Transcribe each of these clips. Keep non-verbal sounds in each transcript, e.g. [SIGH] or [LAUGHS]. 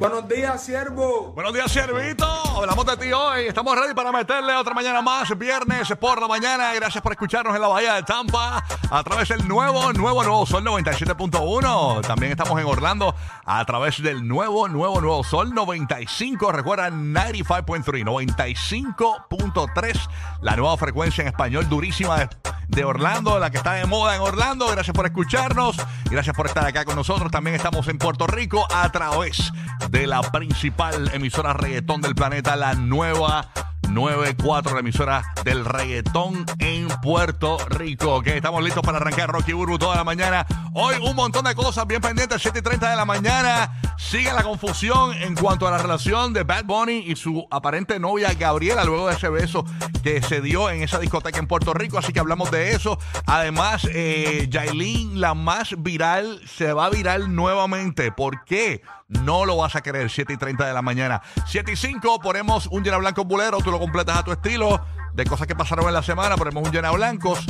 Buenos días, siervo. Buenos días, Siervito. Hablamos de ti hoy. Estamos ready para meterle otra mañana más, viernes por la mañana. Gracias por escucharnos en la Bahía de Tampa a través del nuevo, nuevo, nuevo Sol 97.1. También estamos en Orlando a través del nuevo, nuevo, nuevo Sol 95. Recuerda 95.3, 95.3. La nueva frecuencia en español durísima de, de Orlando, la que está de moda en Orlando. Gracias por escucharnos. Gracias por estar acá con nosotros. También estamos en Puerto Rico a través de la principal emisora reggaetón del planeta, la nueva 94, la emisora del reggaetón en Puerto Rico. Que estamos listos para arrancar Rocky Burbu toda la mañana. Hoy un montón de cosas bien pendientes, 7 y 30 de la mañana. Sigue la confusión en cuanto a la relación de Bad Bunny y su aparente novia Gabriela, luego de ese beso que se dio en esa discoteca en Puerto Rico. Así que hablamos de eso. Además, eh, la más viral, se va viral nuevamente. ¿Por qué? No lo vas a creer, 7 y 30 de la mañana. 7 y 5, ponemos un llena blanco bulero, tú lo completas a tu estilo. De cosas que pasaron en la semana, ponemos un llena blancos.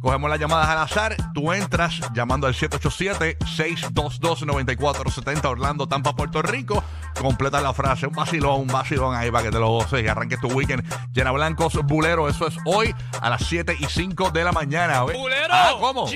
Cogemos las llamadas al azar. Tú entras llamando al 787-622-9470 Orlando, Tampa, Puerto Rico. Completa la frase. Un vacilón, un vacilón ahí para que te lo goces y arranques tu weekend. Llena blancos bulero. Eso es hoy a las 7 y 5 de la mañana. ¡Bulero! Ah, ¿Cómo?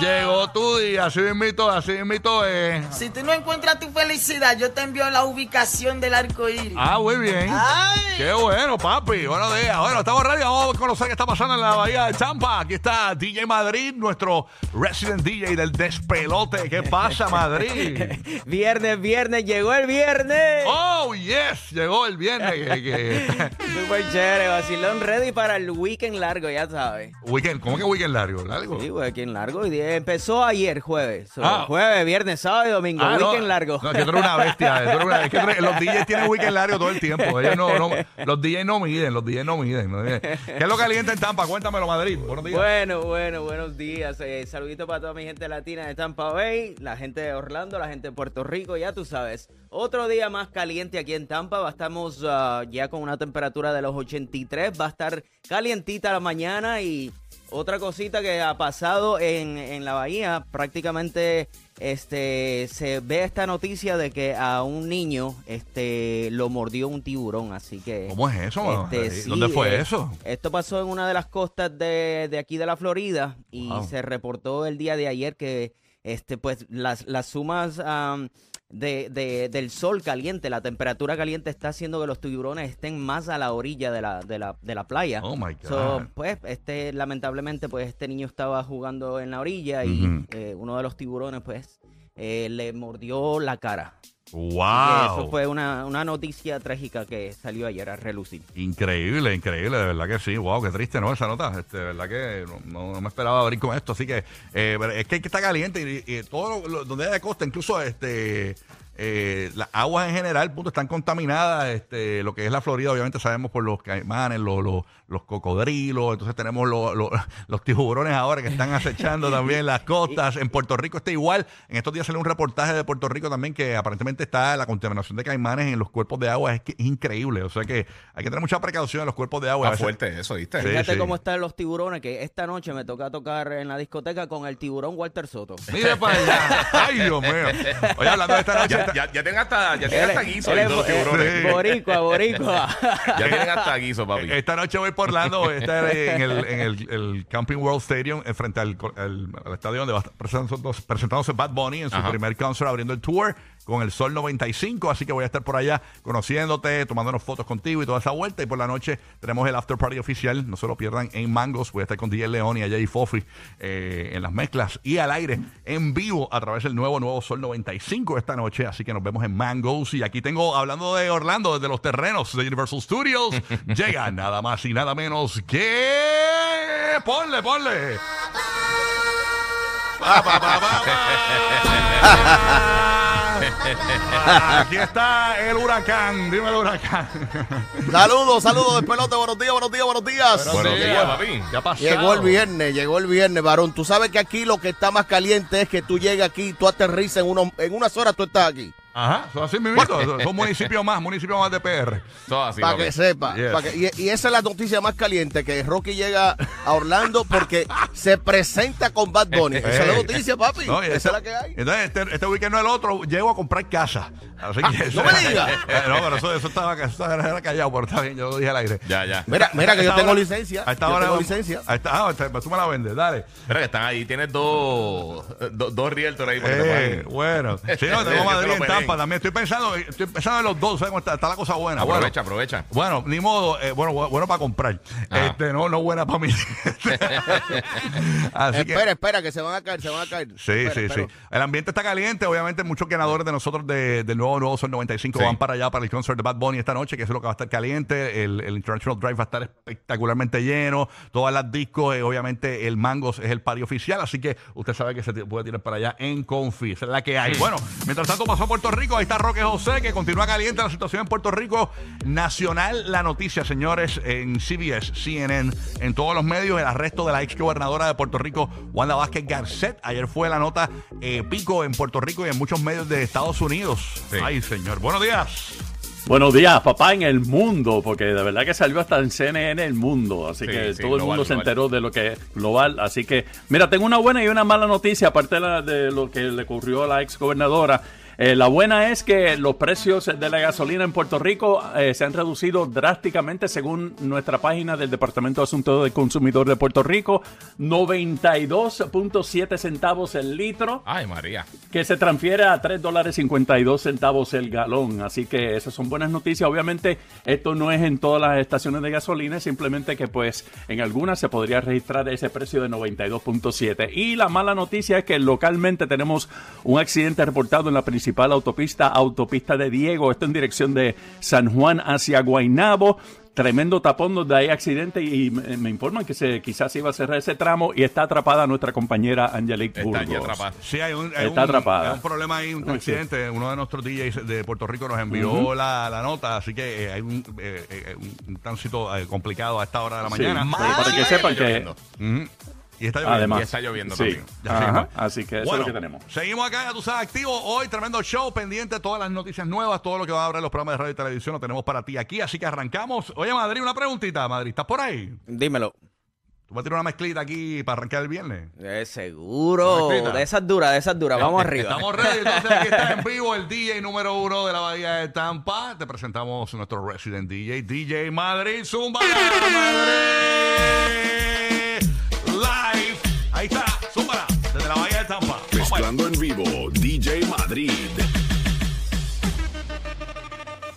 Llegó tu día, así mismito, así mismito es. Si tú no encuentras tu felicidad, yo te envío la ubicación del arco iris. Ah, muy bien. Ay. Qué bueno, papi. Buenos días. Bueno, estamos ready. Vamos a conocer qué está pasando en la Bahía de Champa. Aquí está DJ Madrid, nuestro resident DJ del despelote. ¿Qué pasa, Madrid? [LAUGHS] Viernes, viernes, llegó el viernes. Oh, yes. Llegó el viernes. [LAUGHS] Súper chévere, vacilón ready para el weekend largo, ya sabes. weekend, ¿cómo que weekend largo? ¿Largo? Sí, weekend largo. Y de- empezó ayer, jueves. Ah. Jueves, viernes, sábado y domingo. Ah, no. weekend largo. No, es que tú eres una bestia. tú eres una- es que eres- los DJs tienen weekend largo todo el tiempo. Ellos no, no- los DJs no miden, los DJs no miden. no miden. ¿Qué es lo caliente en Tampa? Cuéntamelo, Madrid. Buenos días. Bueno, bueno, buenos días. Eh, saludito para toda mi gente latina de Tampa Bay, la gente de Orlando, la gente de Puerto Rico, ya tú sabes. Otro día más caliente aquí en Tampa. Estamos ah, ya con una temperatura de los 83. Va a estar calientita la mañana y otra cosita que ha pasado en, en la bahía, prácticamente este se ve esta noticia de que a un niño este lo mordió un tiburón, así que ¿Cómo es eso? este, sí, ¿Dónde fue eh, eso? Esto pasó en una de las costas de, de aquí de la Florida y Wow. se reportó el día de ayer que este pues las, las sumas am, de, de- del sol caliente, la temperatura caliente está haciendo que los tiburones estén más a la orilla de la, de la, de la playa. Oh my God. So, pues, este, lamentablemente, pues, este niño estaba jugando en la orilla y eh, uno de los tiburones, pues, eh, le mordió la cara. ¡Wow! Eso fue una, una noticia trágica que salió ayer a relucir. Increíble, increíble, de verdad que sí. Wow, qué triste, ¿no? Esa nota. Este, de verdad que no, no- me esperaba abrir con esto. Así que eh, es que, está caliente y, y todo lo, lo- donde hay de costa, incluso este. Eh, las aguas en general, punto, están contaminadas. Este, lo que es la Florida, obviamente sabemos por los caimanes, los, los, los cocodrilos. Entonces tenemos los, los, [LAUGHS] los tiburones ahora que están acechando también las costas. En Puerto Rico está igual. En estos días salió un reportaje de Puerto Rico también que aparentemente está la contaminación de caimanes en los cuerpos de agua. Es, que es increíble. O sea que hay que tener mucha precaución en los cuerpos de agua. A Está fuerte eso, ¿viste? Sí, Fíjate sí. cómo están los tiburones, que esta noche me toca tocar en la discoteca con el tiburón Walter Soto. Mira para allá. Ay, Dios mío. Oye, hablando de esta noche. Ya, ya, ya tienen hasta, ya tienen hasta guiso todos los eh, tiburones. [LAUGHS] Boricua, boricua. Ya tienen hasta guiso, papi. Esta noche voy por Orlando, voy a estar en el, en el, el Camping World Stadium, en frente al, al- al estadio donde va a estar presentándose, presentándose Bad Bunny en su Ajá. primer concert abriendo el tour con el Sol 95. Así que voy a estar por allá conociéndote, tomándonos fotos contigo y toda esa vuelta. Y por la noche tenemos el after party oficial. No se lo pierdan en Mangos. Voy a estar con DJ León y a Jay Fofi eh, en las mezclas y al aire en vivo a través del nuevo, nuevo Sol 95 esta noche. Así que nos vemos en Mangos. Y aquí tengo, hablando de Orlando, desde los terrenos de Universal Studios, [LAUGHS] llega nada más y nada menos que. Ponle, ponle. [LAUGHS] Pa. [LAUGHS] [LAUGHS] Aquí está el huracán. Dime el huracán. [LAUGHS] Saludos, saludos de pelote. Buenos días, buenos días, buenos días. Buenos días, papi. ¿Qué ha pasado? Llegó el viernes, llegó el viernes, varón. Tú sabes que aquí lo que está más caliente es que tú llegas aquí, tú aterrizas en, uno, en unas horas, tú estás aquí. Ajá, son así mismito. [LAUGHS] Son municipios más, municipios más de PR. Todo así, para que sepa. Yes. pa' que- y, y esa es la noticia más caliente, que Rocky llega a Orlando porque se presenta con Bad Bunny. Esa es la noticia, papi. No, esa este- es la que hay. Entonces, este, este weekend no el otro, llego a comprar casa. Así que, no me digas. [LAUGHS] Eh, no, pero eso, eso estaba, eso era callado, pero está bien, yo lo dije al aire. Ya, ya. Mira, mira que yo tengo hora- licencia. A esta yo hora tengo licencia. A esta, ah, pues tú me la vendes, dale. Mira que están ahí, tienes dos, dos, dos realtors ahí para que te Eh, bueno, [LAUGHS] sí, no, tengo Madrid en. Tampa también. Estoy pensando, estoy pensando en los dos, ¿sabes cómo está? Está la cosa buena. Bueno, Aprovecha, aprovecha. Bueno, ni modo, eh, bueno, bu- bueno para comprar. Ah. Este, no, no buena para mí. [LAUGHS] Así que. Espera, espera, que se van a caer, se van a caer. Sí, Espera, sí, espera. sí. El ambiente está caliente. Obviamente, muchos ganadores de nosotros de- del nuevo Nuevo Sol 95 Sí. van para allá para el concert de Bad Bunny esta noche, que eso es lo que va a estar caliente. El, el International Drive va a estar espectacularmente lleno. Todas las discos, eh, obviamente, el Mangos es el party oficial. Así que usted sabe que se puede tirar para allá en Confi. Esa es la que hay. Bueno, mientras tanto pasó a Puerto Rico. Ahí está Roque José, que continúa caliente la situación en Puerto Rico. Nacional, la noticia, señores, en CBS, CNN, en todos los medios, el arresto de la ex gobernadora de Puerto Rico, Wanda Vázquez Garcet. Ayer fue la nota eh, pico en Puerto Rico y en muchos medios de Estados Unidos. Sí. Ay, señor. Buenos días. Buenos días, papá, en el mundo, porque de verdad que salió hasta en CNN el mundo, así Sí, que sí, todo el global, mundo se enteró de lo que es global, así que, mira, tengo una buena y una mala noticia, aparte de, la- de lo que le ocurrió a la ex gobernadora. Eh, la buena es que los precios de la gasolina en Puerto Rico eh, se han reducido drásticamente según nuestra página del Departamento de Asuntos del Consumidor de Puerto Rico, 92.7 centavos el litro Ay, María. que se transfiere a 3 dólares 52 centavos el galón. Así que esas son buenas noticias. Obviamente esto no es en todas las estaciones de gasolina, simplemente que pues en algunas se podría registrar ese precio de 92.7. Y la mala noticia es que localmente tenemos un accidente reportado en la principal autopista, autopista de Diego, esto en dirección de San Juan hacia Guaynabo. Tremendo tapón donde hay accidente y me, me informan que se quizás iba a cerrar ese tramo y está atrapada nuestra compañera Angelique Está Burgos. atrapada. Sí, hay un, hay Está un- atrapada. hay un problema ahí, un accidente. Uno de nuestros DJs de Puerto Rico nos envió la, la nota, así que eh, hay un, eh, eh, un- tránsito eh, complicado a esta hora de la mañana. sí, para que sepan que. Y está lloviendo. además Y está lloviendo sí. también. Ajá, así que eso Bueno, es lo que tenemos. Seguimos acá, ya tú sabes, activo. Hoy, tremendo show, pendiente, todas las noticias nuevas, todo lo que va a haber en los programas de radio y televisión lo tenemos para ti aquí, así que arrancamos. Oye, Madrid, una preguntita, Madrid, ¿estás por ahí? Dímelo. ¿Tú vas a tirar una mezclita aquí para arrancar el viernes? Eh, seguro. De esas duras, de esas duras. Vamos arriba. Estamos ready, entonces aquí está en [LAUGHS] vivo el DJ número uno de la Bahía de Tampa. Te presentamos nuestro resident DJ, DJ Madrid Zumba Madrid. [LAUGHS] Ahí está, la de. Mezclando en vivo, DJ Madrid.